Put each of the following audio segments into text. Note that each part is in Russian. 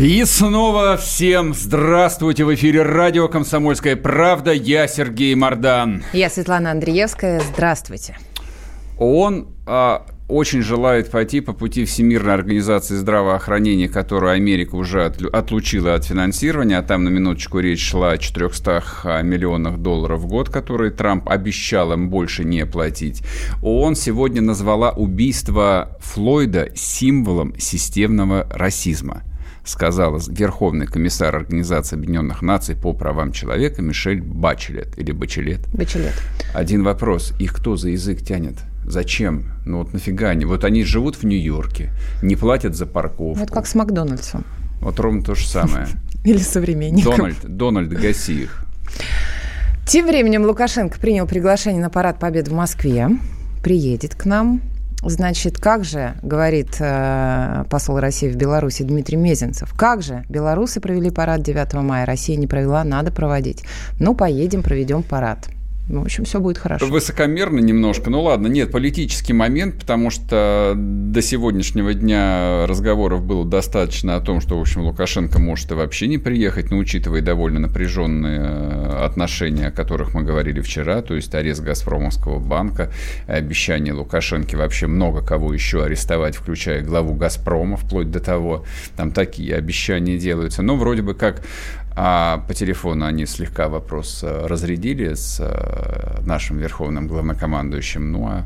И снова всем здравствуйте! В эфире радио «Комсомольская правда». Я Сергей Мордан. Я Светлана Андреевская. Здравствуйте. Он а, очень желает пойти по пути Всемирной организации здравоохранения, которую Америка уже отлучила от финансирования, а там на минуточку речь шла о 400 а, миллионах долларов в год, которые Трамп обещал им больше не платить. ООН сегодня назвала убийство Флойда символом системного расизма сказала Верховный комиссар Организации Объединенных Наций по правам человека Мишель Бачелет или Бачелет. Бачелет. Один вопрос. Их кто за язык тянет? Зачем? Ну вот нафига они? Вот они живут в Нью-Йорке, не платят за парковку. Вот как с Макдональдсом. Вот ровно то же самое. Или современником. Дональд, Дональд, гаси их. Тем временем Лукашенко принял приглашение на парад Победы в Москве. Приедет к нам. Значит, как же, говорит э, посол России в Беларуси Дмитрий Мезенцев, как же белорусы провели парад 9 мая, Россия не провела, надо проводить. Ну, поедем, проведем парад. В общем, все будет хорошо. Высокомерно немножко. Ну ладно, нет, политический момент, потому что до сегодняшнего дня разговоров было достаточно о том, что, в общем, Лукашенко может и вообще не приехать, но учитывая довольно напряженные э, отношения, о которых мы говорили вчера, то есть арест Газпромовского банка, обещание Лукашенко вообще много кого еще арестовать, включая главу Газпрома, вплоть до того, там такие обещания делаются. Но вроде бы как а по телефону они слегка вопрос э, разрядили с э, нашим верховным главнокомандующим. Ну, а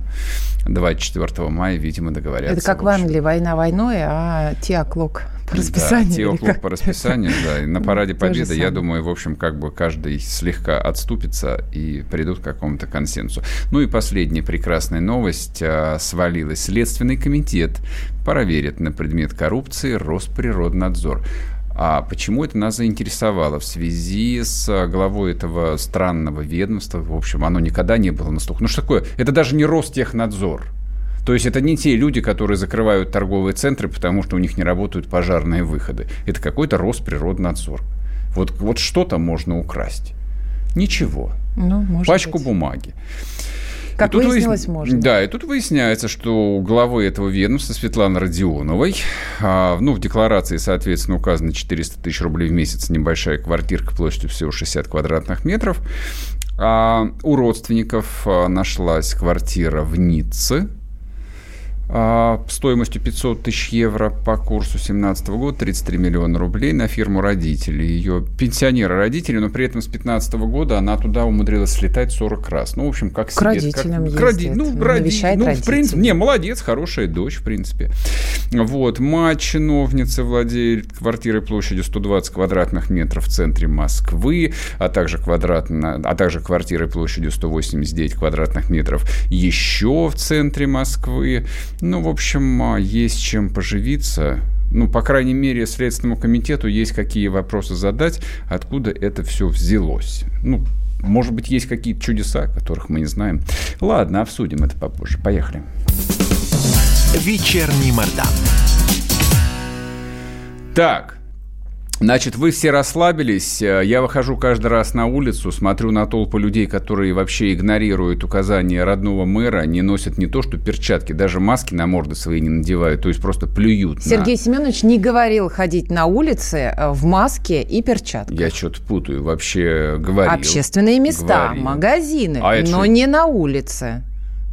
24 мая, видимо, договорятся. Это как в, в Англии, война войной, а теоклок по расписанию. Да, теоклок по расписанию, да. И на параде Победы, я думаю, в общем, как бы каждый слегка отступится и придут к какому-то консенсусу. Ну и последняя прекрасная новость. Э, свалилась. Следственный комитет проверит на предмет коррупции Росприроднадзор. А почему это нас заинтересовало? В связи с а, главой этого странного ведомства, в общем, оно никогда не было на слух. Ну что такое? Это даже не Ростехнадзор. То есть это не те люди, которые закрывают торговые центры, потому что у них не работают пожарные выходы. Это какой-то Росприроднадзор. Вот, вот что-то можно украсть. Ничего. Ну, Пачку быть. бумаги. Как и выяснилось, выяс... можно. Да, и тут выясняется, что у главы этого ведомства Светланы Родионовой, а, ну, в декларации, соответственно, указано 400 тысяч рублей в месяц, небольшая квартирка площадью всего 60 квадратных метров. А у родственников а, нашлась квартира в Ницце, стоимостью 500 тысяч евро по курсу 2017 года, 33 миллиона рублей на фирму родителей. Ее пенсионеры родители, но при этом с 2015 года она туда умудрилась слетать 40 раз. Ну, в общем, как к себе. родителям как, к роди, Ну, ну роди, ну, в принципе, не, молодец, хорошая дочь, в принципе. Вот, мать чиновницы владеет квартирой площадью 120 квадратных метров в центре Москвы, а также, квадратно, а также квартирой площадью 189 квадратных метров еще в центре Москвы. Ну, в общем, а, есть чем поживиться. Ну, по крайней мере, Следственному комитету есть какие вопросы задать, откуда это все взялось. Ну, может быть, есть какие-то чудеса, которых мы не знаем. Ладно, обсудим это попозже. Поехали. Вечерний Мордан. Так, Значит, вы все расслабились. Э, я выхожу каждый раз на улицу, смотрю на толпы людей, которые вообще игнорируют указания родного мэра, не носят не то что перчатки, даже маски на морды свои не надевают, то есть просто плюют. Сергей на... Семенович не говорил ходить на улице э, в маске и перчатках. Я что-то путаю, вообще говорил. Общественные места, говорил. магазины, а но что? не на улице.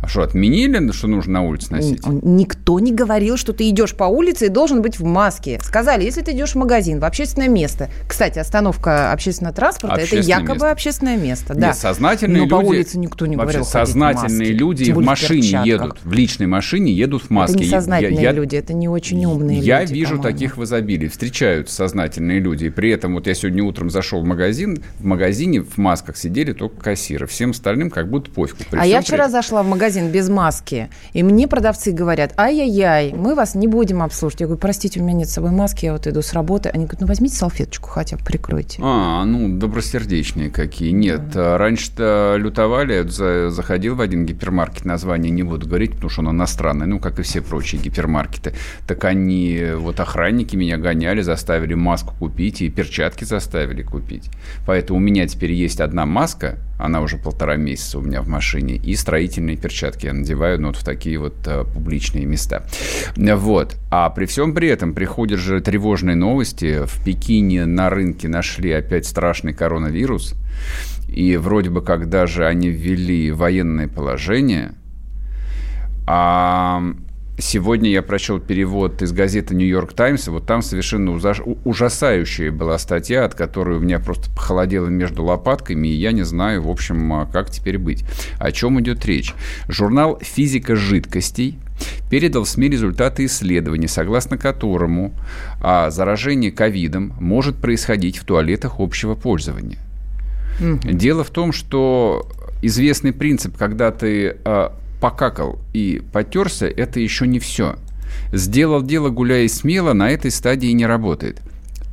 А что, отменили, что нужно на улице носить? Никто не говорил, что ты идешь по улице и должен быть в маске. Сказали, если ты идешь в магазин, в общественное место. Кстати, остановка общественного транспорта – это якобы место. общественное место. Да. Нет, сознательные Но люди, по улице никто не говорил сознательные в люди в машине едут, в личной машине едут в маске. Это не сознательные я, люди, это не очень умные я люди, Я вижу таких в изобилии. Встречаются сознательные люди. И при этом вот я сегодня утром зашел в магазин, в магазине в масках сидели только кассиры. Всем остальным как будто пофигу. А я вчера при... зашла в магазин магазин без маски, и мне продавцы говорят, ай-яй-яй, мы вас не будем обслуживать. Я говорю, простите, у меня нет с собой маски, я вот иду с работы. Они говорят, ну возьмите салфеточку хотя бы, прикройте. А, ну, добросердечные какие. Нет, да. раньше-то лютовали, заходил в один гипермаркет, название не буду говорить, потому что он иностранный, ну, как и все прочие гипермаркеты. Так они, вот охранники меня гоняли, заставили маску купить, и перчатки заставили купить. Поэтому у меня теперь есть одна маска, она уже полтора месяца у меня в машине, и строительные перчатки я надеваю ну, вот в такие вот а, публичные места. Вот. А при всем при этом приходят же тревожные новости. В Пекине на рынке нашли опять страшный коронавирус. И вроде бы, когда же они ввели военное положение, а Сегодня я прочел перевод из газеты «Нью-Йорк Таймс», и вот там совершенно ужасающая была статья, от которой у меня просто похолодело между лопатками, и я не знаю, в общем, а как теперь быть. О чем идет речь? Журнал «Физика жидкостей» передал в СМИ результаты исследований, согласно которому заражение ковидом может происходить в туалетах общего пользования. Угу. Дело в том, что известный принцип, когда ты а, покакал и потерся, это еще не все. Сделал дело, гуляя смело, на этой стадии не работает.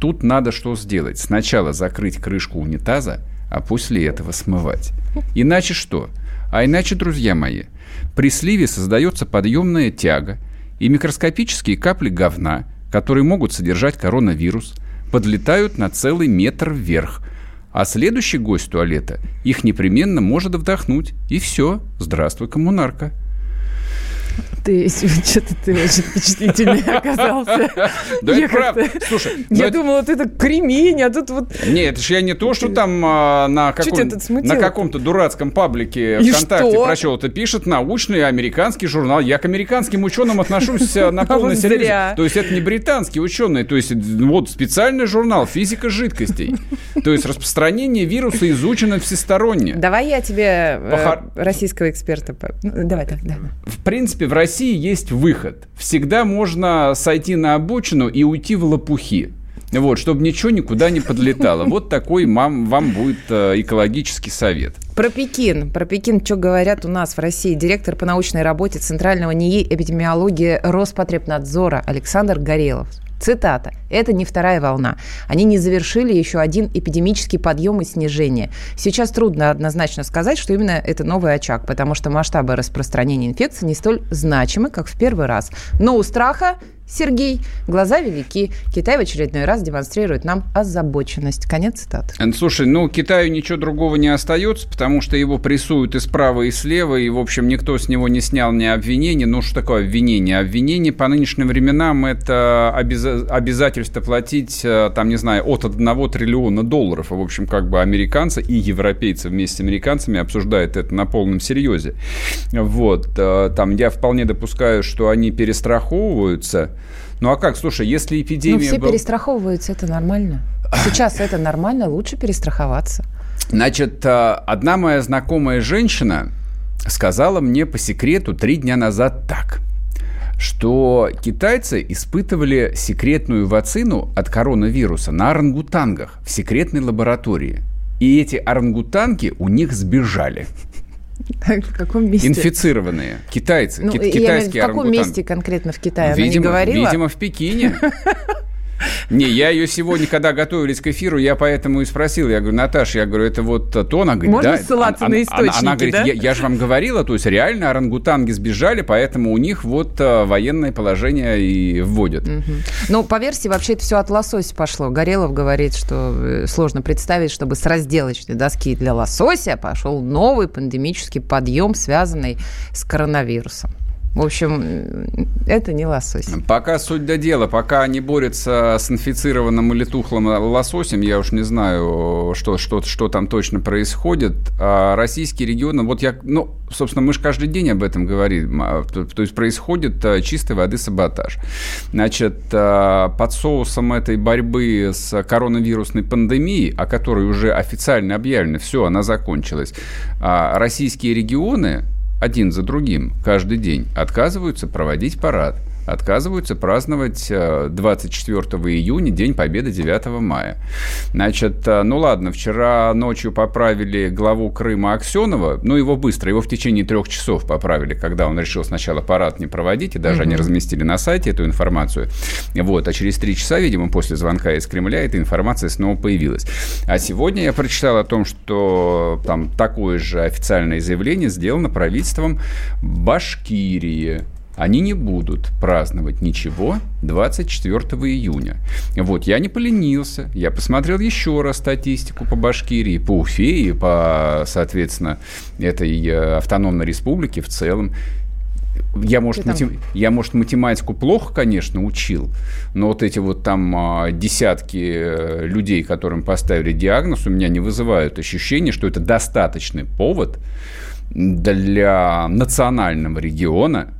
Тут надо что сделать? Сначала закрыть крышку унитаза, а после этого смывать. Иначе что? А иначе, друзья мои, при сливе создается подъемная тяга, и микроскопические капли говна, которые могут содержать коронавирус, подлетают на целый метр вверх – а следующий гость туалета их непременно может вдохнуть. И все. Здравствуй, коммунарка. Ты что-то ты очень впечатлительный оказался. Да это правда. Слушай, я думала, ты так кремень, а тут вот... Нет, это же я не то, что там а, на, каком, на каком-то дурацком паблике ВКонтакте прочел. Это пишет научный американский журнал. Я к американским ученым отношусь э, на полный серьез. То есть это не британские ученые, то есть вот специальный журнал «Физика жидкостей». То есть распространение вируса изучено всесторонне. Давай я тебе э, российского эксперта... Ну, давай, так, да. В принципе, в России есть выход. Всегда можно сойти на обочину и уйти в лопухи. Вот, чтобы ничего никуда не подлетало. Вот такой вам, вам будет э, экологический совет. Про Пекин. Про Пекин, что говорят у нас в России. Директор по научной работе Центрального НИИ эпидемиологии Роспотребнадзора Александр Горелов Цитата. «Это не вторая волна. Они не завершили еще один эпидемический подъем и снижение. Сейчас трудно однозначно сказать, что именно это новый очаг, потому что масштабы распространения инфекции не столь значимы, как в первый раз. Но у страха Сергей, глаза велики. Китай в очередной раз демонстрирует нам озабоченность. Конец цитаты. Слушай, ну Китаю ничего другого не остается, потому что его прессуют и справа, и слева, и, в общем, никто с него не снял ни обвинений. Ну, что такое обвинение? Обвинение по нынешним временам – это обяз... обязательство платить, э, там, не знаю, от 1 триллиона долларов. В общем, как бы американцы и европейцы вместе с американцами обсуждают это на полном серьезе. Вот. Э, там я вполне допускаю, что они перестраховываются – ну а как, слушай, если эпидемия... Ну все был... перестраховываются, это нормально. Сейчас это нормально, лучше перестраховаться. Значит, э, одна моя знакомая женщина сказала мне по секрету три дня назад так что китайцы испытывали секретную вакцину от коронавируса на орангутангах в секретной лаборатории. И эти орангутанги у них сбежали. В каком месте? Инфицированные. Китайцы. Ну, китайские я, в каком месте конкретно в Китае? Видимо, Она не говорила? видимо, в Пекине. Не, я ее сегодня, когда готовились к эфиру, я поэтому и спросил. Я говорю, Наташа, я говорю, это вот то? Она говорит, Можно да. ссылаться она, на источники, она, она говорит, да? я, я же вам говорила, то есть реально орангутанги сбежали, поэтому у них вот а, военное положение и вводят. Угу. Ну, по версии, вообще это все от лосося пошло. Горелов говорит, что э, сложно представить, чтобы с разделочной доски для лосося пошел новый пандемический подъем, связанный с коронавирусом. В общем, это не лосось. Пока суть до дела, пока они борются с инфицированным или тухлым лососем, я уж не знаю, что, что, что там точно происходит. А российские регионы, вот я, ну, собственно, мы же каждый день об этом говорим. А, то есть происходит а, чистой воды саботаж. Значит, а, под соусом этой борьбы с коронавирусной пандемией, о которой уже официально объявлено, все, она закончилась, российские регионы один за другим каждый день отказываются проводить парад. Отказываются праздновать 24 э, июня, День Победы 9 мая. Значит, э, ну ладно, вчера ночью поправили главу Крыма Аксенова, ну его быстро, его в течение трех часов поправили, когда он решил сначала парад не проводить, и даже угу. они разместили на сайте эту информацию. Вот, а через три часа, видимо, после звонка из Кремля эта информация снова появилась. А сегодня я прочитал о том, что там такое же официальное заявление сделано правительством Башкирии они не будут праздновать ничего 24 июня. Вот, я не поленился, я посмотрел еще раз статистику по Башкирии, по Уфе и по, соответственно, этой э, автономной республике в целом. Я может, там... матем... я, может, математику плохо, конечно, учил, но вот эти вот там а, десятки э, людей, которым поставили диагноз, у меня не вызывают ощущения, что это достаточный повод для национального региона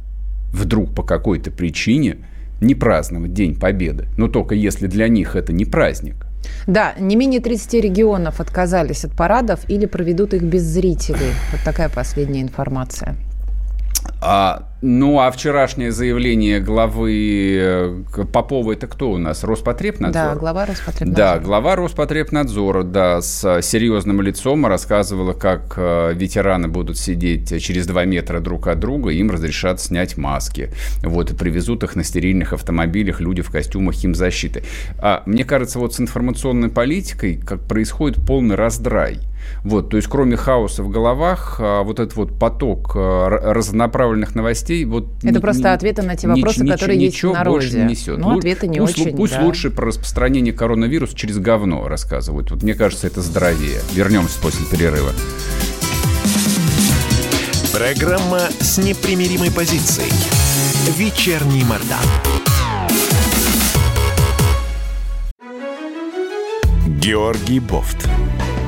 вдруг по какой-то причине не праздновать День Победы. Но только если для них это не праздник. Да, не менее 30 регионов отказались от парадов или проведут их без зрителей. Вот такая последняя информация. А, ну, а вчерашнее заявление главы э, Попова, это кто у нас? Роспотребнадзор? Да, глава Роспотребнадзора. Да, глава Роспотребнадзора, да, с серьезным лицом рассказывала, как э, ветераны будут сидеть через два метра друг от друга, им разрешат снять маски. Вот, и привезут их на стерильных автомобилях люди в костюмах химзащиты. А мне кажется, вот с информационной политикой как происходит полный раздрай – вот, то есть кроме хаоса в головах, а, вот этот вот поток а, разнонаправленных новостей... Вот Это ни, просто ни, ответы на те вопросы, нич, которые ничего есть в народе. больше несет. Ну, ответы не пусть, очень, Пусть да. лучше про распространение коронавируса через говно рассказывают. Вот мне кажется, это здоровее. Вернемся после перерыва. Программа с непримиримой позицией. Вечерний Мордан. Георгий Бофт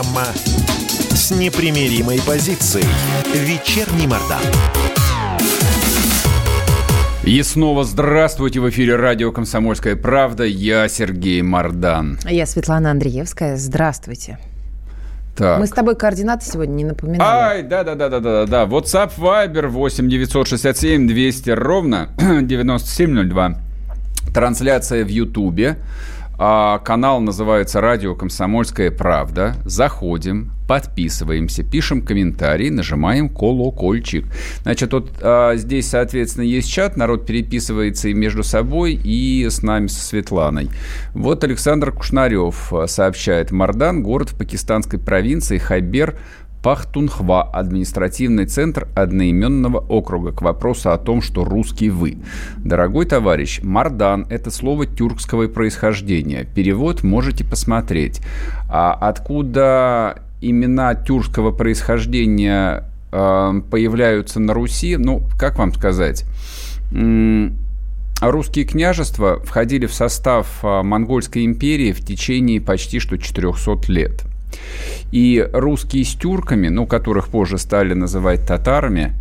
Программа с непримиримой позицией. Вечерний Мордан. И снова здравствуйте в эфире радио «Комсомольская правда». Я Сергей Мордан. Я Светлана Андреевская. Здравствуйте. Так. Мы с тобой координаты сегодня не напоминали. Ай, да-да-да-да-да. да. WhatsApp, Viber 8 967 200 ровно 9702. Трансляция в Ютубе. А, канал называется «Радио Комсомольская правда». Заходим, подписываемся, пишем комментарии, нажимаем колокольчик. Значит, вот а, здесь, соответственно, есть чат, народ переписывается и между собой, и с нами, со Светланой. Вот Александр Кушнарев а, сообщает. Мардан, город в пакистанской провинции Хайбер, Пахтунхва, административный центр одноименного округа, к вопросу о том, что русский вы. Дорогой товарищ, Мардан – это слово тюркского происхождения. Перевод можете посмотреть. А откуда имена тюркского происхождения э, появляются на Руси, ну, как вам сказать? Русские княжества входили в состав а, Монгольской империи в течение почти что 400 лет – и русские с тюрками, ну, которых позже стали называть татарами,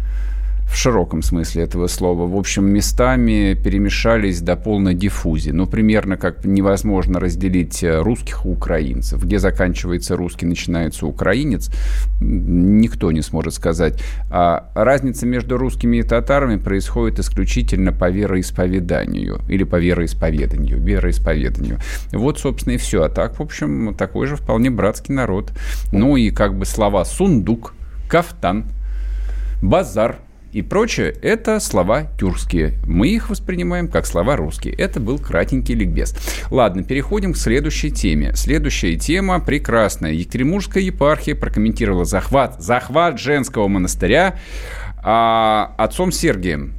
в широком смысле этого слова, в общем, местами перемешались до полной диффузии. Ну, примерно как невозможно разделить э, русских и украинцев. Где заканчивается русский, начинается украинец, никто не сможет сказать. А разница между русскими и татарами происходит исключительно по вероисповеданию или по вероисповеданию, вероисповеданию. Вот, собственно, и все. А так, в общем, такой же вполне братский народ. Ну и как бы слова «сундук», «кафтан», «базар», и прочее – это слова тюркские. Мы их воспринимаем как слова русские. Это был кратенький ликбез. Ладно, переходим к следующей теме. Следующая тема прекрасная. Екатеринбургская епархия прокомментировала захват, захват женского монастыря а, отцом Сергием.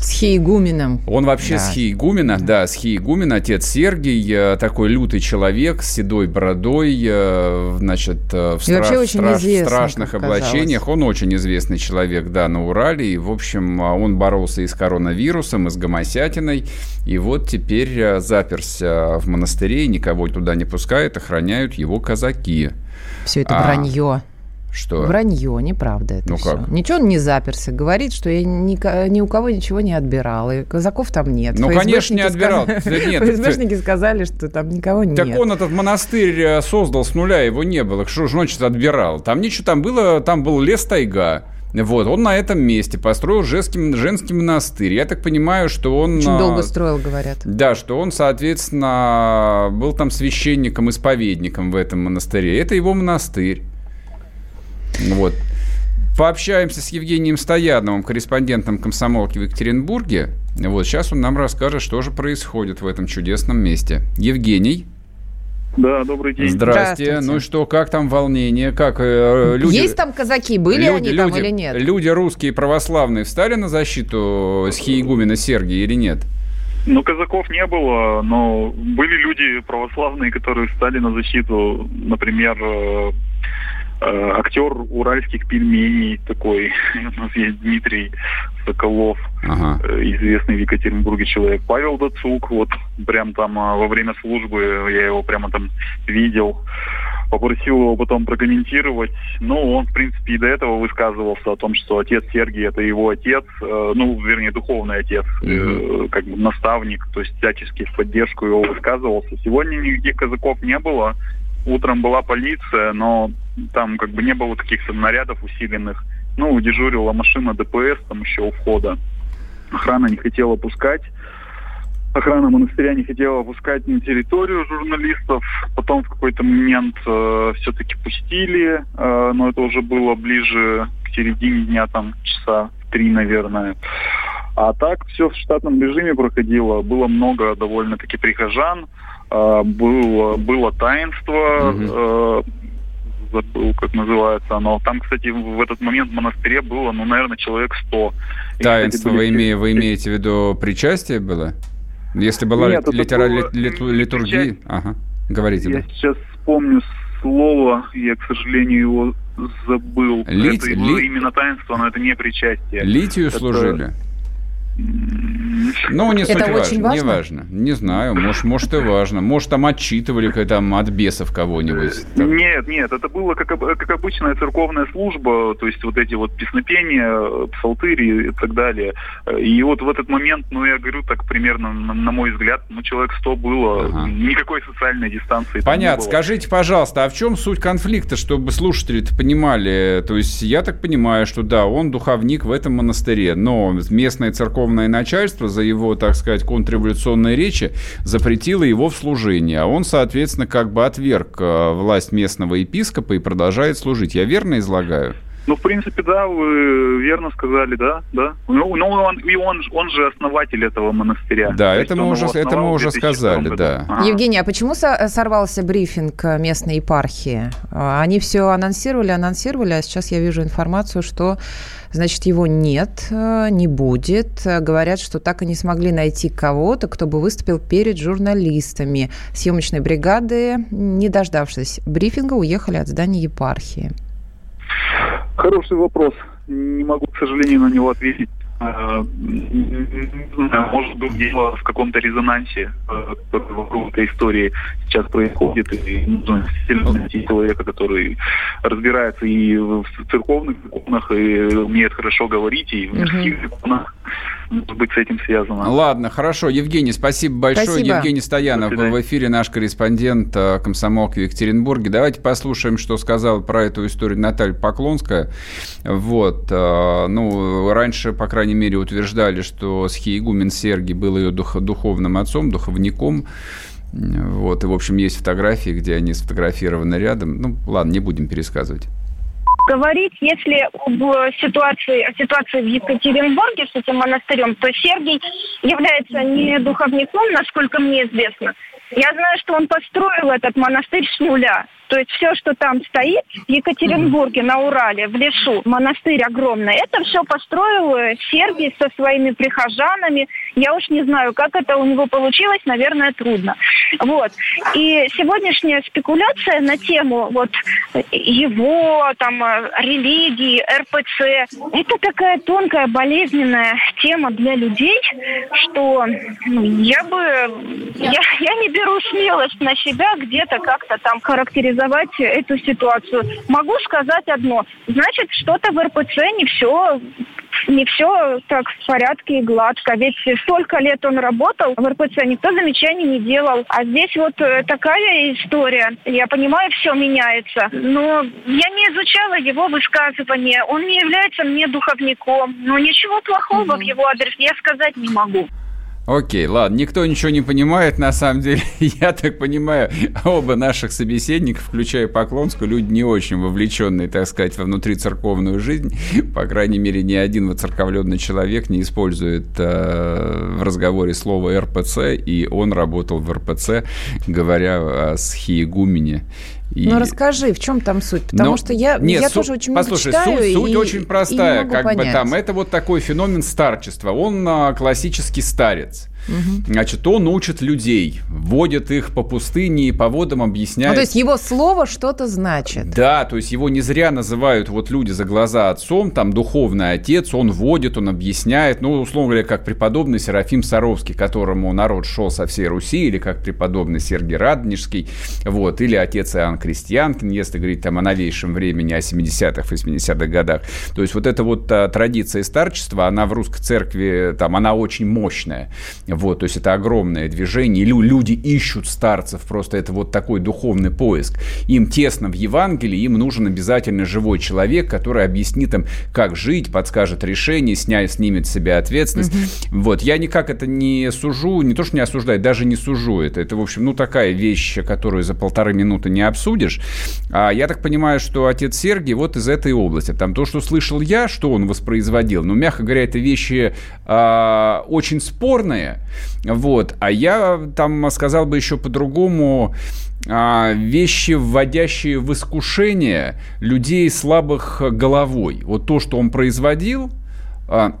С Хиегуменом. Он вообще да. с Хиегумена, да, с Хиегумена, отец Сергий, э, такой лютый человек с седой бородой, э, значит, э, в, стра- в, страш- в страшных облачениях. Он очень известный человек, да, на Урале. И, в общем, он боролся и с коронавирусом, и с гомосятиной. И вот теперь заперся в монастыре, никого туда не пускает, охраняют его казаки. Все это а, вранье. Что? Вранье, неправда это ну все. Как? Ничего он не заперся. Говорит, что я ни, ни у кого ничего не отбирал. И казаков там нет. Ну, конечно, не отбирал. ФСБшники сказали, что там никого нет. Так он этот монастырь э, создал с нуля, его не было. Что же значит отбирал? Там ничего, там было, там был лес тайга. Вот, он на этом месте построил женский, женский монастырь. Я так понимаю, что он... Очень долго строил, говорят. Да, что он, соответственно, был там священником-исповедником в этом монастыре. Это его монастырь. Вот. Пообщаемся с Евгением Стояновым, корреспондентом комсомолки в Екатеринбурге. Вот сейчас он нам расскажет, что же происходит в этом чудесном месте. Евгений. Да, добрый день. Здрасте. Здравствуйте. Ну и что, как там волнение? Как э, люди? Есть там казаки, были люди, они там или нет? Люди русские православные встали на защиту схиегумена Сергия или нет? Ну, казаков не было, но были люди православные, которые встали на защиту, например, Э, актер уральских пельменей такой. У нас есть Дмитрий Соколов, ага. Э, известный в Екатеринбурге человек. Павел Дацук, вот прям там а, во время службы я его прямо там видел. Попросил его потом прокомментировать. Ну, он, в принципе, и до этого высказывался о том, что отец Сергий это его отец, э, ну, вернее, духовный отец, mm-hmm. как бы наставник, то есть всячески в поддержку его высказывался. Сегодня никаких казаков не было. Утром была полиция, но там как бы не было каких-то нарядов усиленных. Ну, дежурила машина ДПС там еще у входа. Охрана не хотела пускать. Охрана монастыря не хотела пускать на территорию журналистов. Потом в какой-то момент э, все-таки пустили, э, но это уже было ближе к середине дня, там часа три, наверное. А так все в штатном режиме проходило. Было много довольно-таки прихожан. Было, было таинство. Угу забыл, как называется оно. Там, кстати, в этот момент в монастыре было, ну, наверное, человек 100. Таинство, вы, име, вы имеете в виду причастие было? Если была Нет, литера, было... лит, литургия? Причастие... Ага, говорите. Я да. сейчас вспомню слово, я, к сожалению, его забыл. Лить, это ли... именно таинство, но это не причастие. Литию это... служили? Ну, не суть Это важно, очень важно? Не важно. Не знаю, может, может и важно. Может, там отчитывали там от бесов кого-нибудь. Нет, нет, это было как, как обычная церковная служба, то есть вот эти вот песнопения, псалтыри и так далее. И вот в этот момент, ну, я говорю, так примерно, на, на мой взгляд, ну, человек 100 было, ага. никакой социальной дистанции Понятно. Скажите, пожалуйста, а в чем суть конфликта, чтобы слушатели-то понимали? То есть я так понимаю, что да, он духовник в этом монастыре, но местная церковная верховное начальство за его, так сказать, контрреволюционные речи запретило его в служении, а он, соответственно, как бы отверг э, власть местного епископа и продолжает служить. Я верно излагаю? Ну, в принципе, да, вы верно сказали, да, да. Ну, ну он, и он, он же основатель этого монастыря. Да, это мы, уже, это мы уже сказали, да. Ага. Евгений, а почему сорвался брифинг местной епархии? Они все анонсировали, анонсировали, а сейчас я вижу информацию, что Значит, его нет, э, не будет. Говорят, что так и не смогли найти кого-то, кто бы выступил перед журналистами. Съемочные бригады, не дождавшись брифинга, уехали от здания епархии. Хороший вопрос. Не могу, к сожалению, на него ответить. А, может быть, дело в каком-то резонансе, который вокруг этой истории сейчас происходит. И нужно сильно найти человека, который разбирается и в церковных законах, и умеет хорошо говорить, и в мирских законах может быть, с этим связано. Ладно, хорошо. Евгений, спасибо большое. Спасибо. Евгений Стоянов был в эфире, наш корреспондент э, комсомолки в Екатеринбурге. Давайте послушаем, что сказала про эту историю Наталья Поклонская. Вот. Э, ну, раньше, по крайней мере, утверждали, что Схиегумен Сергий был ее дух, духовным отцом, духовником. Вот, и, в общем, есть фотографии, где они сфотографированы рядом. Ну, ладно, не будем пересказывать говорить, если об ситуации, о ситуации в Екатеринбурге с этим монастырем, то Сергий является не духовником, насколько мне известно. Я знаю, что он построил этот монастырь с нуля. То есть все, что там стоит в Екатеринбурге, на Урале, в лесу, монастырь огромный, это все построил э, Сергий со своими прихожанами. Я уж не знаю, как это у него получилось, наверное, трудно. Вот. И сегодняшняя спекуляция на тему вот его, там, э, религии, РПЦ, это такая тонкая, болезненная тема для людей, что ну, я бы, я, я не беру смелость на себя где-то как-то там характеризовать характеризовать эту ситуацию. Могу сказать одно. Значит, что-то в РПЦ не все не все так в порядке и гладко. Ведь столько лет он работал в РПЦ, никто замечаний не делал. А здесь вот э, такая история. Я понимаю, все меняется. Но я не изучала его высказывания. Он не является мне духовником. Но ничего плохого mm-hmm. в его адрес я сказать не могу. Окей, ладно, никто ничего не понимает, на самом деле. Я так понимаю, оба наших собеседников, включая Поклонскую, люди не очень вовлеченные, так сказать, во внутрицерковную жизнь. По крайней мере, ни один воцерковленный человек не использует э, в разговоре слово РПЦ, и он работал в РПЦ, говоря о схиегумене и... Ну расскажи, в чем там суть? Потому ну, что я, нет, я су- тоже очень послушай, много читаю. Суть, суть и, очень простая, и как понять. бы там это вот такой феномен старчества. Он а, классический старец. Угу. Значит, он учит людей, вводит их по пустыне и по водам объясняет. Ну, то есть его слово что-то значит. Да, то есть его не зря называют вот люди за глаза отцом, там духовный отец, он вводит, он объясняет, ну, условно говоря, как преподобный Серафим Саровский, которому народ шел со всей Руси, или как преподобный Сергий Радонежский, вот, или отец Иоанн Крестьянкин, если говорить там о новейшем времени, о 70-х, 80-х годах. То есть вот эта вот а, традиция старчества, она в русской церкви, там, она очень мощная. Вот, то есть это огромное движение. Люди ищут старцев, просто это вот такой духовный поиск. Им тесно в Евангелии, им нужен обязательно живой человек, который объяснит им, как жить, подскажет решение, снять, снимет с себя ответственность. Угу. Вот, я никак это не сужу, не то, что не осуждаю, даже не сужу это. Это, в общем, ну, такая вещь, которую за полторы минуты не обсудишь. А я так понимаю, что отец Сергий вот из этой области. Там то, что слышал я, что он воспроизводил, ну, мягко говоря, это вещи а, очень спорные, вот. А я там сказал бы еще по-другому а, вещи, вводящие в искушение людей слабых головой. Вот то, что он производил, а,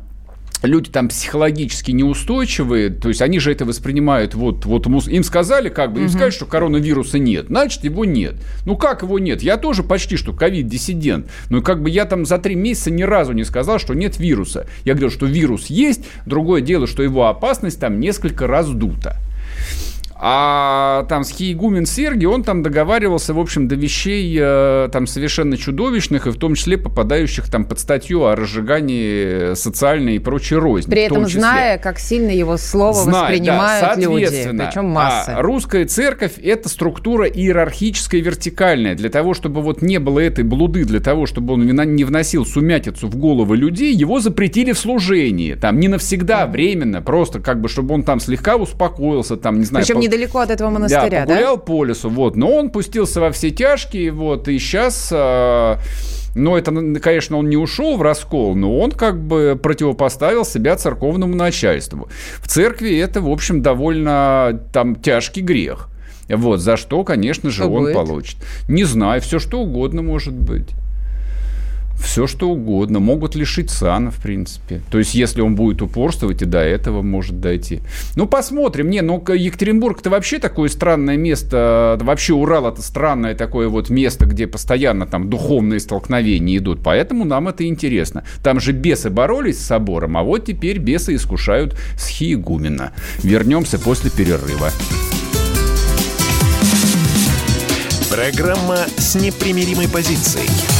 люди там психологически неустойчивые, то есть они же это воспринимают, вот, вот им сказали, как бы, им сказали, что коронавируса нет, значит, его нет. Ну, как его нет? Я тоже почти что ковид-диссидент, но как бы я там за три месяца ни разу не сказал, что нет вируса. Я говорю, что вирус есть, другое дело, что его опасность там несколько раздута. А там с Хиегумен Сергий, он там договаривался, в общем, до вещей э, там совершенно чудовищных, и в том числе попадающих там под статью о разжигании социальной и прочей розни. При этом зная, как сильно его слово зная, воспринимают да, люди, причем масса. А русская церковь – это структура иерархическая, вертикальная. Для того, чтобы вот не было этой блуды, для того, чтобы он не вносил сумятицу в головы людей, его запретили в служении. Там не навсегда, временно, просто как бы, чтобы он там слегка успокоился, там, не знаю, причем по недалеко от этого монастыря, да? погулял да? по лесу, вот. Но он пустился во все тяжкие, вот, и сейчас... Э, ну, это, конечно, он не ушел в раскол, но он как бы противопоставил себя церковному начальству. В церкви это, в общем, довольно там тяжкий грех. Вот, за что, конечно же, что он будет? получит. Не знаю, все что угодно может быть все что угодно. Могут лишить сана, в принципе. То есть, если он будет упорствовать, и до этого может дойти. Ну, посмотрим. Не, ну, Екатеринбург это вообще такое странное место. Вообще Урал это странное такое вот место, где постоянно там духовные столкновения идут. Поэтому нам это интересно. Там же бесы боролись с собором, а вот теперь бесы искушают схиегумена. Вернемся после перерыва. Программа с непримиримой позицией.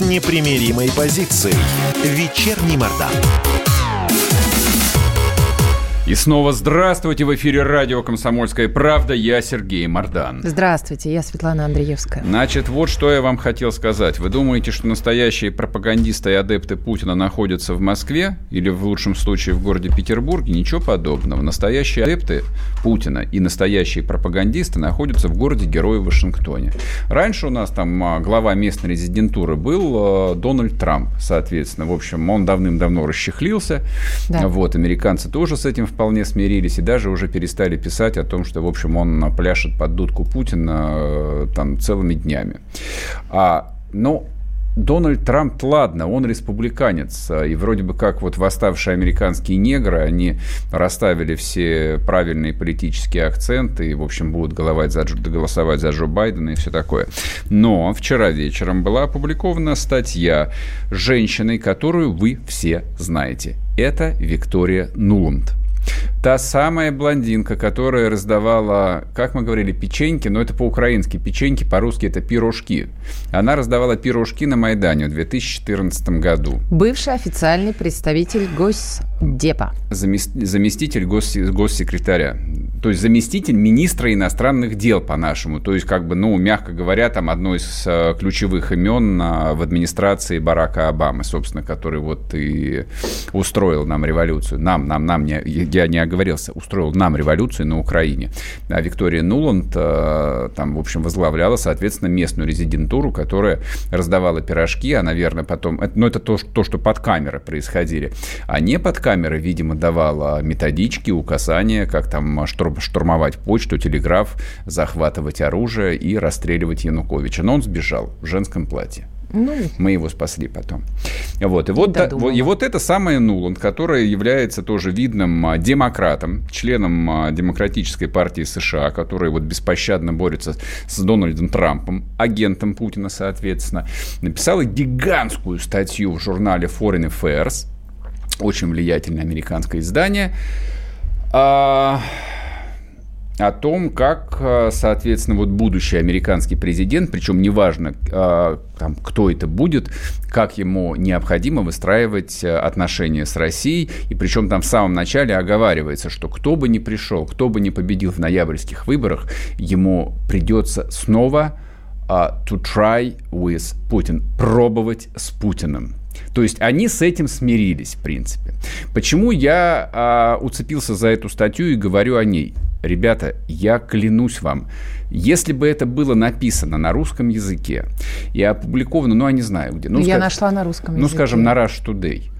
непримиримой позицией. Вечерний Мордан. И снова здравствуйте! В эфире радио «Комсомольская правда». Я Сергей Мордан. Здравствуйте, я Светлана Андреевская. Значит, вот что я вам хотел сказать. Вы думаете, что настоящие пропагандисты и адепты Путина находятся в Москве или в лучшем случае в городе Петербурге? Ничего подобного. Настоящие адепты Путина и настоящие пропагандисты находятся в городе Героя Вашингтоне. Раньше у нас там а, глава местной резидентуры был а, Дональд Трамп, соответственно. В общем, он давным-давно расчехлился. Да. Вот, американцы тоже с этим в вполне смирились и даже уже перестали писать о том, что, в общем, он пляшет под дудку Путина э, там целыми днями. А, но Дональд Трамп, ладно, он республиканец, и вроде бы как вот восставшие американские негры, они расставили все правильные политические акценты и, в общем, будут голосовать за, голосовать за Джо Байдена и все такое. Но вчера вечером была опубликована статья женщиной, которую вы все знаете. Это Виктория Нуланд. Та самая блондинка, которая раздавала, как мы говорили, печеньки, но это по-украински, печеньки, по-русски это пирожки. Она раздавала пирожки на Майдане в 2014 году. Бывший официальный представитель Госдепа. заместитель гос, госсекретаря. То есть заместитель министра иностранных дел по-нашему. То есть, как бы, ну, мягко говоря, там одно из э, ключевых имен в администрации Барака Обамы, собственно, который вот и устроил нам революцию. Нам, нам, нам, не, я не оговорился, устроил нам революцию на Украине. А Виктория Нуланд э, там, в общем, возглавляла, соответственно, местную резидентуру, которая раздавала пирожки, а, наверное, потом... Ну, это то, то что под камерой происходили. А не под камерой, видимо, давала методички, указания, как там штурмовать почту, телеграф, захватывать оружие и расстреливать Януковича. Но он сбежал в женском платье. Ну, Мы его спасли потом. Вот. И, вот, и вот это самая Нуланд, которая является тоже видным а, демократом, членом а, Демократической партии США, который вот беспощадно борется с Дональдом Трампом, агентом Путина, соответственно, написала гигантскую статью в журнале Foreign Affairs, очень влиятельное американское издание, а, о том, как, э, соответственно, вот будущий американский президент, причем неважно, э, там, кто это будет, как ему необходимо выстраивать э, отношения с Россией, и причем там в самом начале оговаривается, что кто бы ни пришел, кто бы ни победил в ноябрьских выборах, ему придется снова to try with Putin, пробовать с Путиным. То есть они с этим смирились, в принципе. Почему я а, уцепился за эту статью и говорю о ней? Ребята, я клянусь вам, если бы это было написано на русском языке и опубликовано, ну, я не знаю где. Ну, я скаж... нашла на русском языке. Ну, скажем, на Rush Today.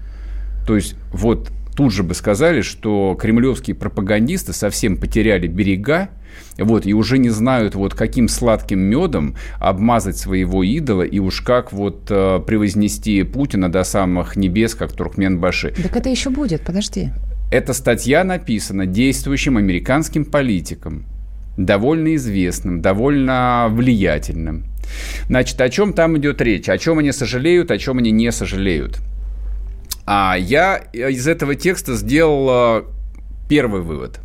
То есть вот тут же бы сказали, что кремлевские пропагандисты совсем потеряли берега, вот, и уже не знают, вот каким сладким медом обмазать своего идола и уж как вот э, превознести Путина до самых небес, как Туркменбаши. Так это еще будет, подожди. Эта статья написана действующим американским политиком, довольно известным, довольно влиятельным. Значит, о чем там идет речь? О чем они сожалеют, о чем они не сожалеют? А я из этого текста сделал первый вывод.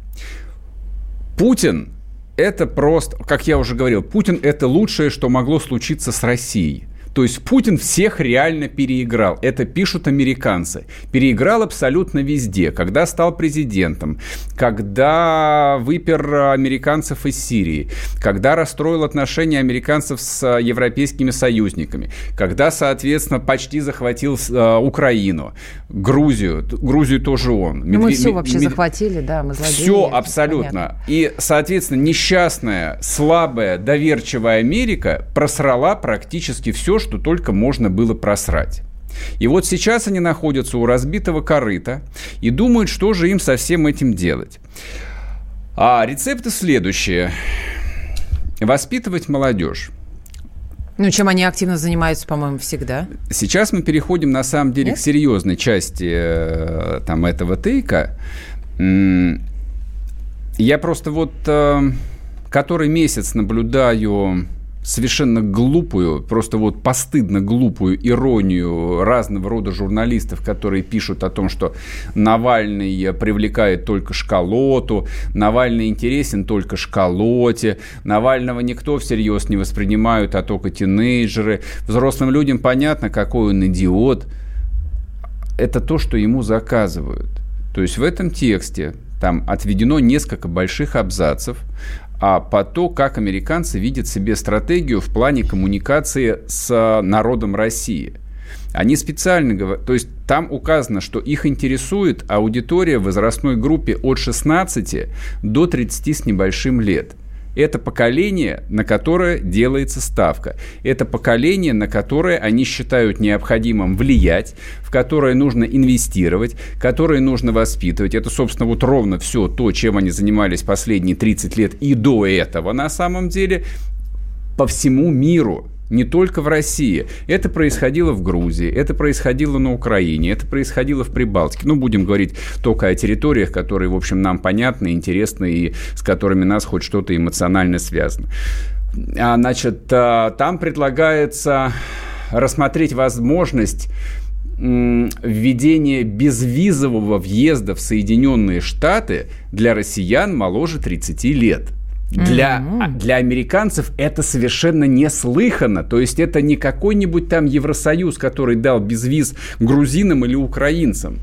Путин – это просто, как я уже говорил, Путин – это лучшее, что могло случиться с Россией – то есть Путин всех реально переиграл. Это пишут американцы. Переиграл абсолютно везде. Когда стал президентом, когда выпер американцев из Сирии, когда расстроил отношения американцев с европейскими союзниками, когда, соответственно, почти захватил э, Украину, Грузию. Грузию тоже он. Ну, мы все вообще захватили, да, мы злодеи. Все абсолютно. Понятно. И, соответственно, несчастная, слабая, доверчивая Америка просрала практически все, что только можно было просрать. И вот сейчас они находятся у разбитого корыта и думают, что же им со всем этим делать. А рецепты следующие. Воспитывать молодежь. Ну, чем они активно занимаются, по-моему, всегда. Сейчас мы переходим, на самом деле, Нет? к серьезной части э, там, этого тейка. Я просто вот э, который месяц наблюдаю совершенно глупую, просто вот постыдно глупую иронию разного рода журналистов, которые пишут о том, что Навальный привлекает только шкалоту, Навальный интересен только шкалоте, Навального никто всерьез не воспринимают, а только тинейджеры. Взрослым людям понятно, какой он идиот. Это то, что ему заказывают. То есть в этом тексте там отведено несколько больших абзацев, а по то, как американцы видят себе стратегию в плане коммуникации с народом России. Они специально говорят, то есть там указано, что их интересует аудитория в возрастной группе от 16 до 30 с небольшим лет – это поколение, на которое делается ставка. Это поколение, на которое они считают необходимым влиять, в которое нужно инвестировать, которое нужно воспитывать. Это, собственно, вот ровно все то, чем они занимались последние 30 лет и до этого на самом деле по всему миру не только в России. Это происходило в Грузии, это происходило на Украине, это происходило в Прибалтике. Ну, будем говорить только о территориях, которые, в общем, нам понятны, интересны и с которыми нас хоть что-то эмоционально связано. А, значит, а, там предлагается рассмотреть возможность введения безвизового въезда в Соединенные Штаты для россиян моложе 30 лет. Для, mm-hmm. для американцев это совершенно неслыханно. То есть это не какой-нибудь там Евросоюз, который дал безвиз грузинам или украинцам.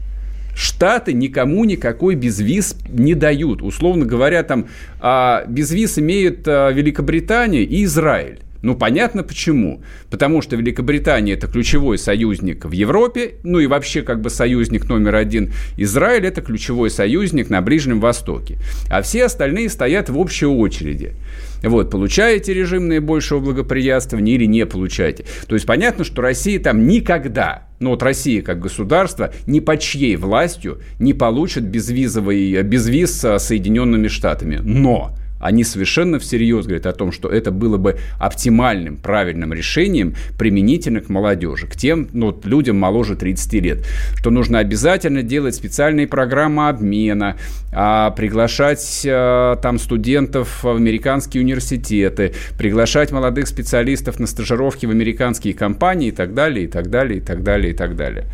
Штаты никому никакой безвиз не дают. Условно говоря, там а, безвиз имеют а, Великобритания и Израиль. Ну, понятно почему. Потому что Великобритания – это ключевой союзник в Европе, ну и вообще как бы союзник номер один. Израиль – это ключевой союзник на Ближнем Востоке. А все остальные стоят в общей очереди. Вот, получаете режим наибольшего благоприятствования или не получаете. То есть понятно, что Россия там никогда, ну вот Россия как государство, ни под чьей властью не получит безвизовый, безвиз с Соединенными Штатами. Но они совершенно всерьез говорят о том, что это было бы оптимальным, правильным решением применительно к молодежи, к тем ну, людям моложе 30 лет, что нужно обязательно делать специальные программы обмена, а, приглашать а, там студентов в американские университеты, приглашать молодых специалистов на стажировки в американские компании и так далее, и так далее, и так далее, и так далее.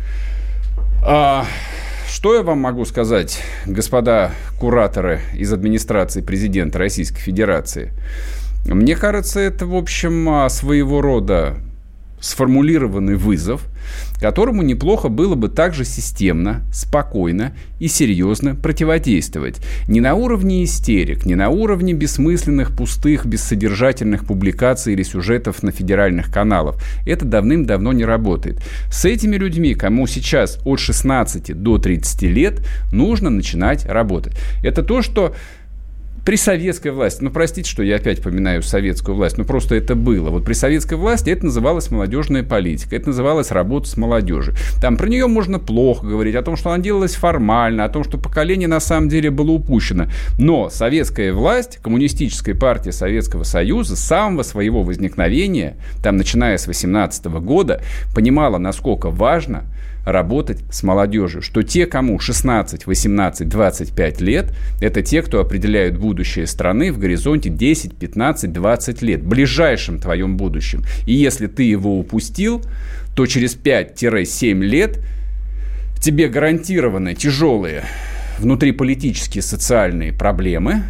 Что я вам могу сказать, господа кураторы из администрации президента Российской Федерации? Мне кажется, это, в общем, а, своего рода сформулированный вызов, которому неплохо было бы также системно, спокойно и серьезно противодействовать. Не на уровне истерик, не на уровне бессмысленных, пустых, бессодержательных публикаций или сюжетов на федеральных каналах. Это давным-давно не работает. С этими людьми, кому сейчас от 16 до 30 лет, нужно начинать работать. Это то, что при советской власти, ну, простите, что я опять поминаю советскую власть, но просто это было. Вот при советской власти это называлось молодежная политика, это называлось работа с молодежью. Там про нее можно плохо говорить, о том, что она делалась формально, о том, что поколение на самом деле было упущено. Но советская власть, коммунистическая партия Советского Союза с самого своего возникновения, там, начиная с 18 года, понимала, насколько важно работать с молодежью, что те, кому 16, 18, 25 лет, это те, кто определяют будущее страны в горизонте 10, 15, 20 лет, ближайшем твоем будущем. И если ты его упустил, то через 5-7 лет тебе гарантированы тяжелые внутриполитические социальные проблемы,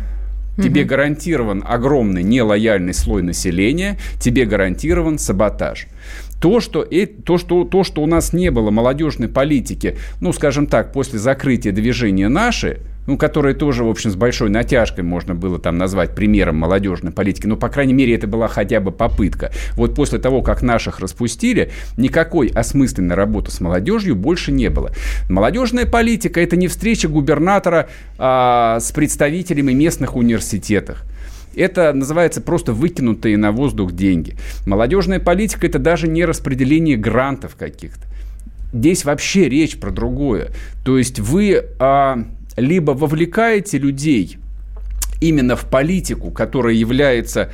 тебе гарантирован огромный нелояльный слой населения, тебе гарантирован саботаж то, что, то, что, то, что у нас не было молодежной политики, ну, скажем так, после закрытия движения «Наши», ну, которое тоже, в общем, с большой натяжкой можно было там назвать примером молодежной политики, но, по крайней мере, это была хотя бы попытка. Вот после того, как наших распустили, никакой осмысленной работы с молодежью больше не было. Молодежная политика – это не встреча губернатора а, с представителями местных университетов. Это называется просто выкинутые на воздух деньги. Молодежная политика – это даже не распределение грантов каких-то. Здесь вообще речь про другое. То есть вы а, либо вовлекаете людей именно в политику, которая является,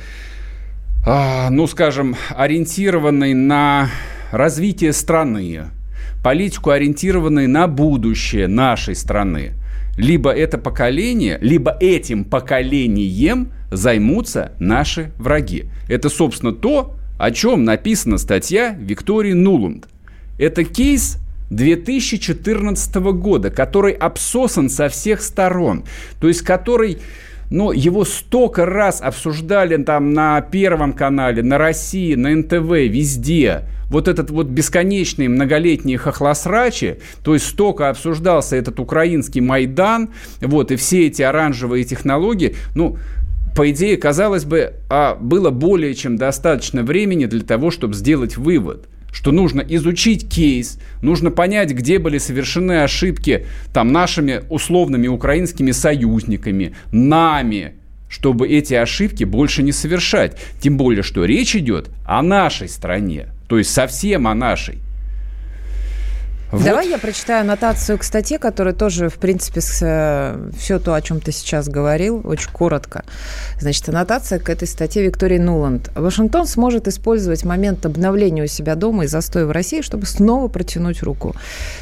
а, ну, скажем, ориентированной на развитие страны, политику, ориентированной на будущее нашей страны – либо это поколение, либо этим поколением займутся наши враги. Это, собственно, то, о чем написана статья Виктории Нуланд. Это кейс 2014 года, который обсосан со всех сторон, то есть который но его столько раз обсуждали там на Первом канале, на России, на НТВ, везде. Вот этот вот бесконечный многолетний хохлосрачи, то есть столько обсуждался этот украинский Майдан, вот, и все эти оранжевые технологии, ну, по идее, казалось бы, а было более чем достаточно времени для того, чтобы сделать вывод – что нужно изучить кейс, нужно понять, где были совершены ошибки там нашими условными украинскими союзниками, нами, чтобы эти ошибки больше не совершать. Тем более, что речь идет о нашей стране, то есть совсем о нашей. Вот. Давай я прочитаю аннотацию к статье, которая тоже, в принципе, с, э, все то, о чем ты сейчас говорил, очень коротко. Значит, аннотация к этой статье Виктории Нуланд. Вашингтон сможет использовать момент обновления у себя дома и застоя в России, чтобы снова протянуть руку.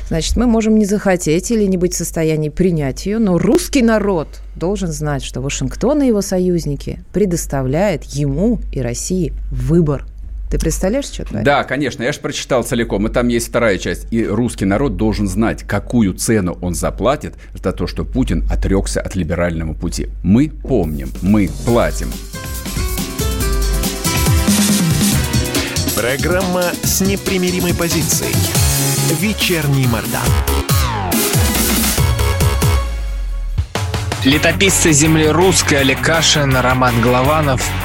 Значит, мы можем не захотеть или не быть в состоянии принять ее, но русский народ должен знать, что Вашингтон и его союзники предоставляют ему и России выбор – ты представляешь, что творится? Да, конечно, я же прочитал целиком, и там есть вторая часть. И русский народ должен знать, какую цену он заплатит за то, что Путин отрекся от либерального пути. Мы помним, мы платим. Программа с непримиримой позицией. Вечерний Мордан. Летописцы земли русской Олег Кашин, Роман Голованов –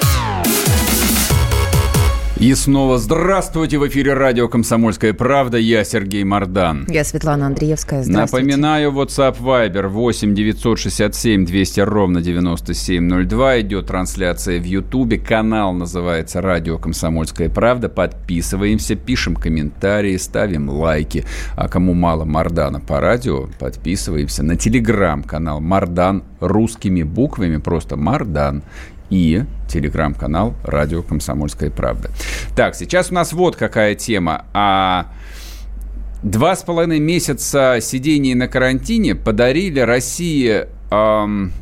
И снова здравствуйте! В эфире радио «Комсомольская правда». Я Сергей Мордан. Я Светлана Андреевская. Здравствуйте. Напоминаю, WhatsApp Viber 8 967 200 ровно 9702. Идет трансляция в Ютубе. Канал называется «Радио «Комсомольская правда». Подписываемся, пишем комментарии, ставим лайки. А кому мало Мордана по радио, подписываемся на телеграм-канал Мордан русскими буквами, просто Мордан и телеграм-канал «Радио Комсомольская правда». Так, сейчас у нас вот какая тема. А два с половиной месяца сидения на карантине подарили России эм,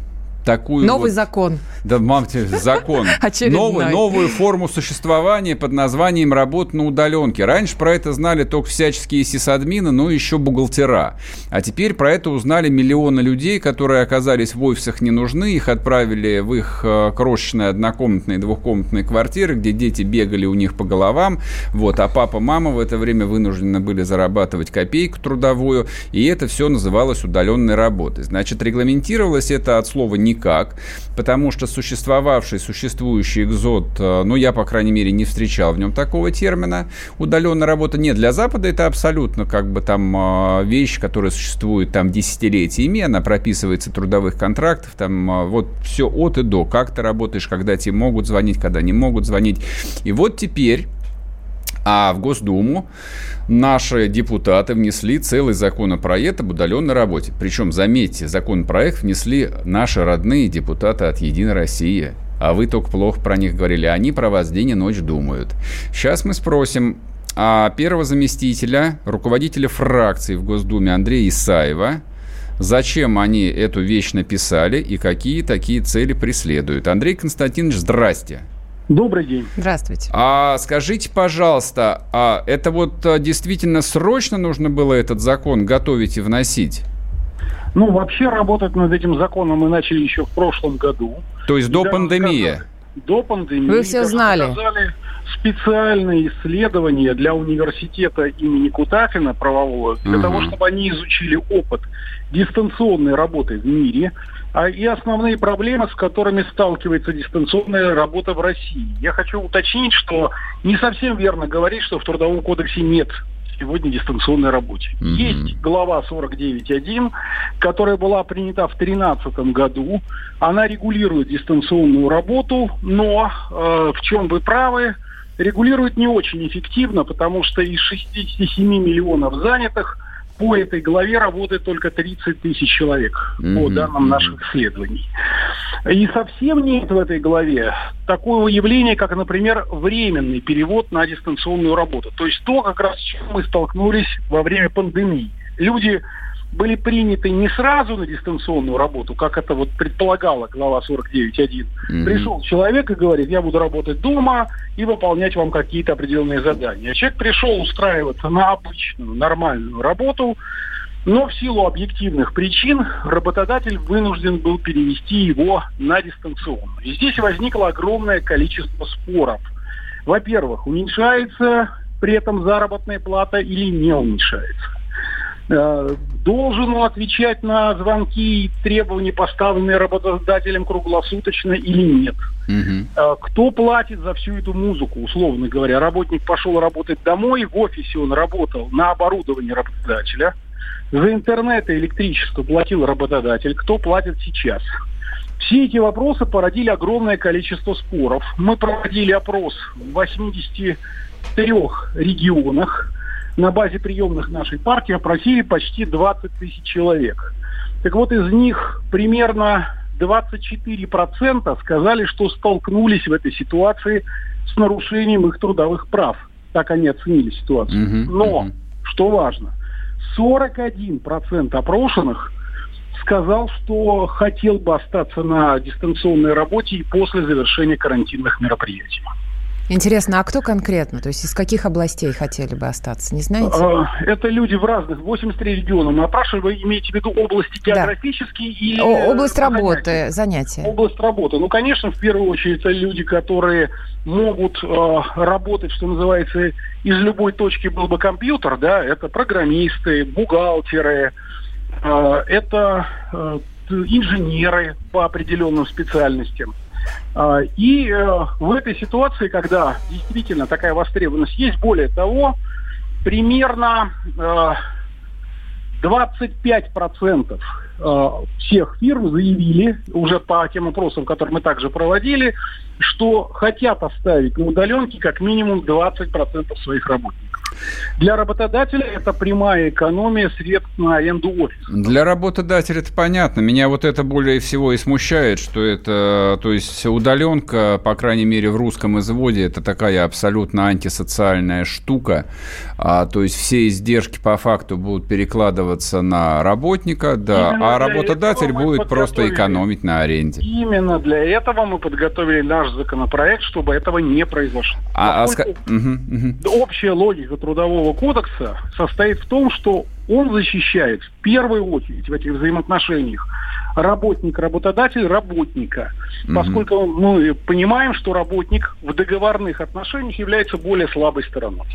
такую Новый вот, закон. Да, мамте, закон. Новый, новую форму существования под названием работа на удаленке. Раньше про это знали только всяческие сисадмины, но еще бухгалтера. А теперь про это узнали миллионы людей, которые оказались в офисах не нужны. Их отправили в их э, крошечные однокомнатные, двухкомнатные квартиры, где дети бегали у них по головам. Вот, а папа, мама в это время вынуждены были зарабатывать копейку трудовую. И это все называлось удаленной работой. Значит, регламентировалось это от слова «никак», потому что существовавший, существующий экзот, э, ну, я, по крайней мере, не встречал в нем такого термина. Удаленная работа нет. Для Запада это абсолютно как бы там э, вещь, которая существует там десятилетиями, она прописывается трудовых контрактов, там э, вот все от и до, как ты работаешь, когда тебе могут звонить, когда не могут звонить. И вот теперь а в Госдуму наши депутаты внесли целый законопроект об удаленной работе. Причем, заметьте, законопроект внесли наши родные депутаты от «Единой России». А вы только плохо про них говорили. Они про вас день и ночь думают. Сейчас мы спросим а первого заместителя, руководителя фракции в Госдуме Андрея Исаева, зачем они эту вещь написали и какие такие цели преследуют. Андрей Константинович, здрасте. Добрый день. Здравствуйте. А скажите, пожалуйста, а это вот а, действительно срочно нужно было этот закон готовить и вносить? Ну, вообще работать над этим законом мы начали еще в прошлом году. То есть до пандемии? до пандемии... Вы все знали. Показали специальные исследования для университета имени Кутафина правового, для угу. того, чтобы они изучили опыт дистанционной работы в мире и основные проблемы, с которыми сталкивается дистанционная работа в России. Я хочу уточнить, что не совсем верно говорить, что в Трудовом кодексе нет сегодня дистанционной работе. Mm-hmm. Есть глава 49.1, которая была принята в 2013 году. Она регулирует дистанционную работу, но э, в чем вы правы, регулирует не очень эффективно, потому что из 67 миллионов занятых по этой главе работает только 30 тысяч человек, mm-hmm. по данным наших исследований. И совсем нет в этой главе такого явления, как, например, временный перевод на дистанционную работу. То есть то, как раз с чем мы столкнулись во время пандемии. Люди были приняты не сразу на дистанционную работу, как это вот предполагала глава 49.1. Mm-hmm. Пришел человек и говорит, я буду работать дома и выполнять вам какие-то определенные задания. Человек пришел устраиваться на обычную, нормальную работу, но в силу объективных причин работодатель вынужден был перевести его на дистанционную. И здесь возникло огромное количество споров. Во-первых, уменьшается при этом заработная плата или не уменьшается. Должен он отвечать на звонки и требования, поставленные работодателем круглосуточно или нет. Угу. Кто платит за всю эту музыку, условно говоря? Работник пошел работать домой, в офисе он работал на оборудовании работодателя. За интернет и электричество платил работодатель. Кто платит сейчас? Все эти вопросы породили огромное количество споров. Мы проводили опрос в 83 регионах на базе приемных нашей партии опросили почти 20 тысяч человек. Так вот, из них примерно 24% сказали, что столкнулись в этой ситуации с нарушением их трудовых прав. Так они оценили ситуацию. Угу, Но, что важно, 41% опрошенных сказал, что хотел бы остаться на дистанционной работе и после завершения карантинных мероприятий. Интересно, а кто конкретно? То есть из каких областей хотели бы остаться? Не знаете? А, это люди в разных, 83 региона. Мы опрашиваем, вы имеете в виду области географические да. или... О, область работы, занятия. Область работы. Ну, конечно, в первую очередь, это люди, которые могут э, работать, что называется, из любой точки был бы компьютер, да, это программисты, бухгалтеры, э, это э, инженеры по определенным специальностям. А, и э, в этой ситуации, когда действительно такая востребованность есть, более того, примерно 25% э, э, всех фирм заявили уже по тем опросам, которые мы также проводили, что хотят оставить на удаленке как минимум 20% своих работников. Для работодателя это прямая экономия средств на аренду офиса. Для работодателя это понятно. Меня вот это более всего и смущает, что это, то есть удаленка, по крайней мере в русском изводе, это такая абсолютно антисоциальная штука. А, то есть все издержки по факту будут перекладываться на работника, да, Именно а работодатель будет просто экономить на аренде. Именно для этого мы подготовили наш законопроект, чтобы этого не произошло. А, а Поскольку а, угу, угу. Общая логика Трудового кодекса состоит в том, что он защищает в первую очередь в этих взаимоотношениях работник-работодатель работника, угу. поскольку мы понимаем, что работник в договорных отношениях является более слабой стороной.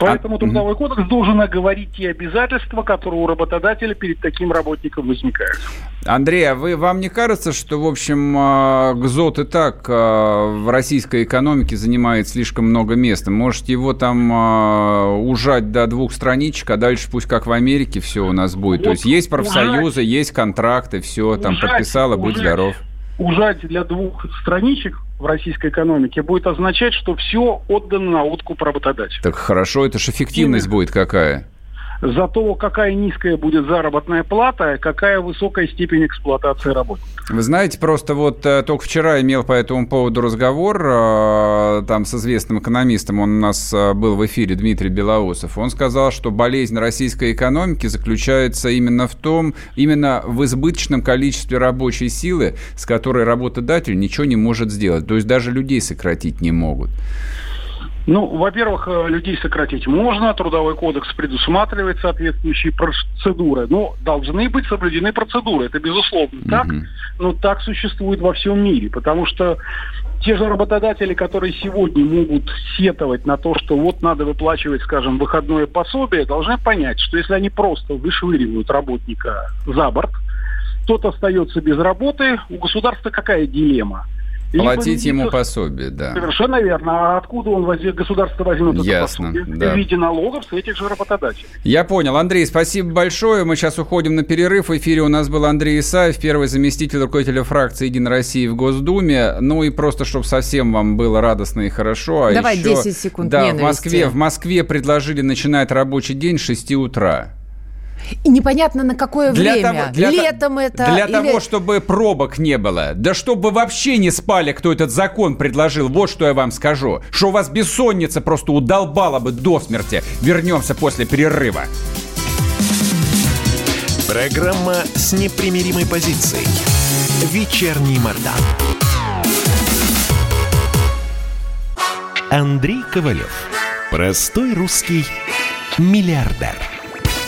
Поэтому а, трудовой кодекс должен оговорить те обязательства, которые у работодателя перед таким работником возникают. Андрей, а вы, вам не кажется, что, в общем, а, ГЗОТ и так а, в российской экономике занимает слишком много места? Может, его там а, ужать до двух страничек, а дальше пусть как в Америке все у нас будет? Вот То есть есть профсоюзы, ужать, есть контракты, все там ужать, подписала, будь ужать, здоров. Ужать для двух страничек в российской экономике будет означать, что все отдано на откуп работодателя. Так хорошо, это же эффективность Именно. будет какая? За то, какая низкая будет заработная плата, какая высокая степень эксплуатации работников. Вы знаете, просто вот э, только вчера имел по этому поводу разговор э, там с известным экономистом, он у нас э, был в эфире, Дмитрий Белоусов. Он сказал, что болезнь российской экономики заключается именно в том, именно в избыточном количестве рабочей силы, с которой работодатель ничего не может сделать. То есть даже людей сократить не могут. Ну, во-первых, э, людей сократить можно, трудовой кодекс предусматривает соответствующие процедуры, но должны быть соблюдены процедуры, это безусловно mm-hmm. так, но так существует во всем мире, потому что те же работодатели, которые сегодня могут сетовать на то, что вот надо выплачивать, скажем, выходное пособие, должны понять, что если они просто вышвыривают работника за борт, тот остается без работы, у государства какая дилемма? Платить ему пособие, да. Совершенно верно. А откуда он возьмет, государство возьмет Ясно, это пособие? Да. В виде налогов с этих же работодателей. Я понял. Андрей, спасибо большое. Мы сейчас уходим на перерыв. В эфире у нас был Андрей Исаев, первый заместитель руководителя фракции «Единая Россия» в Госдуме. Ну и просто, чтобы совсем вам было радостно и хорошо. А Давай еще... 10 секунд Да, ненависти. в Москве, в Москве предложили начинать рабочий день с 6 утра. И непонятно на какое для время. Того, для Летом то, это. Для или... того, чтобы пробок не было. Да чтобы вообще не спали, кто этот закон предложил. Вот что я вам скажу. Что у вас бессонница просто удолбала бы до смерти. Вернемся после перерыва. Программа с непримиримой позицией. Вечерний Мордан. Андрей Ковалев. Простой русский миллиардер.